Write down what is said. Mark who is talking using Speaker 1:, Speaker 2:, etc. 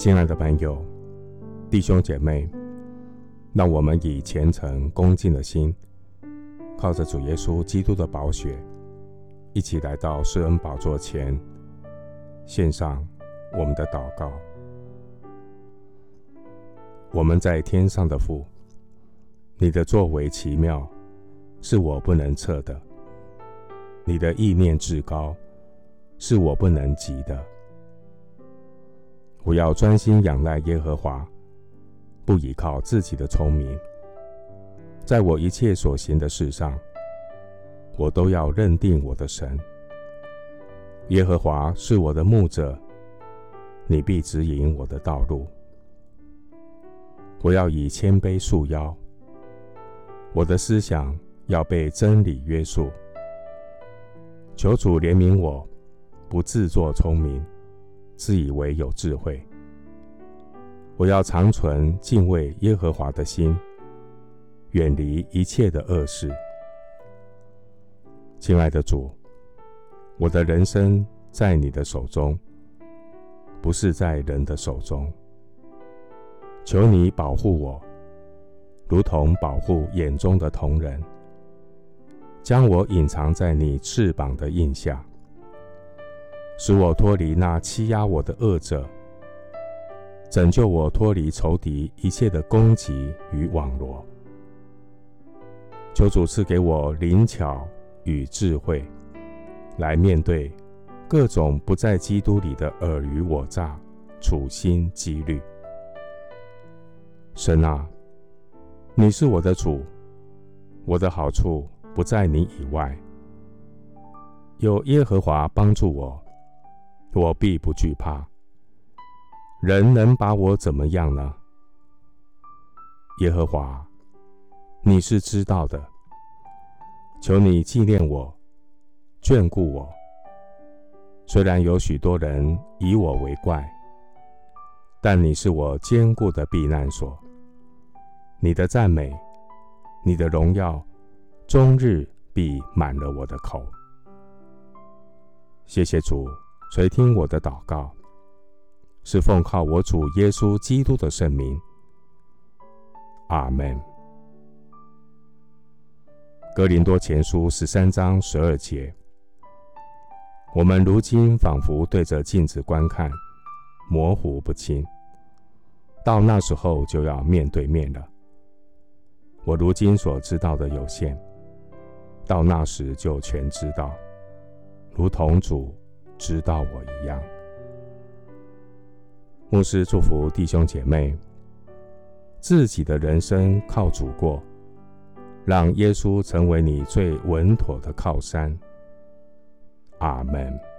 Speaker 1: 亲爱的朋友、弟兄姐妹，让我们以虔诚恭敬的心，靠着主耶稣基督的宝血，一起来到施恩宝座前，献上我们的祷告。我们在天上的父，你的作为奇妙，是我不能测的；你的意念至高，是我不能及的。我要专心仰赖耶和华，不依靠自己的聪明。在我一切所行的事上，我都要认定我的神。耶和华是我的牧者，你必指引我的道路。我要以谦卑束腰，我的思想要被真理约束。求主怜悯我，不自作聪明。自以为有智慧，我要常存敬畏耶和华的心，远离一切的恶事。亲爱的主，我的人生在你的手中，不是在人的手中。求你保护我，如同保护眼中的瞳人，将我隐藏在你翅膀的荫下。使我脱离那欺压我的恶者，拯救我脱离仇敌一切的攻击与网罗。求主赐给我灵巧与智慧，来面对各种不在基督里的尔虞我诈、处心积虑。神啊，你是我的主，我的好处不在你以外，有耶和华帮助我。我必不惧怕，人能把我怎么样呢？耶和华，你是知道的。求你纪念我，眷顾我。虽然有许多人以我为怪，但你是我坚固的避难所。你的赞美，你的荣耀，终日必满了我的口。谢谢主。垂听我的祷告，是奉靠我主耶稣基督的圣名。阿门。哥林多前书十三章十二节：我们如今仿佛对着镜子观看，模糊不清；到那时候就要面对面了。我如今所知道的有限，到那时就全知道，如同主。知道我一样，牧师祝福弟兄姐妹，自己的人生靠主过，让耶稣成为你最稳妥的靠山。阿门。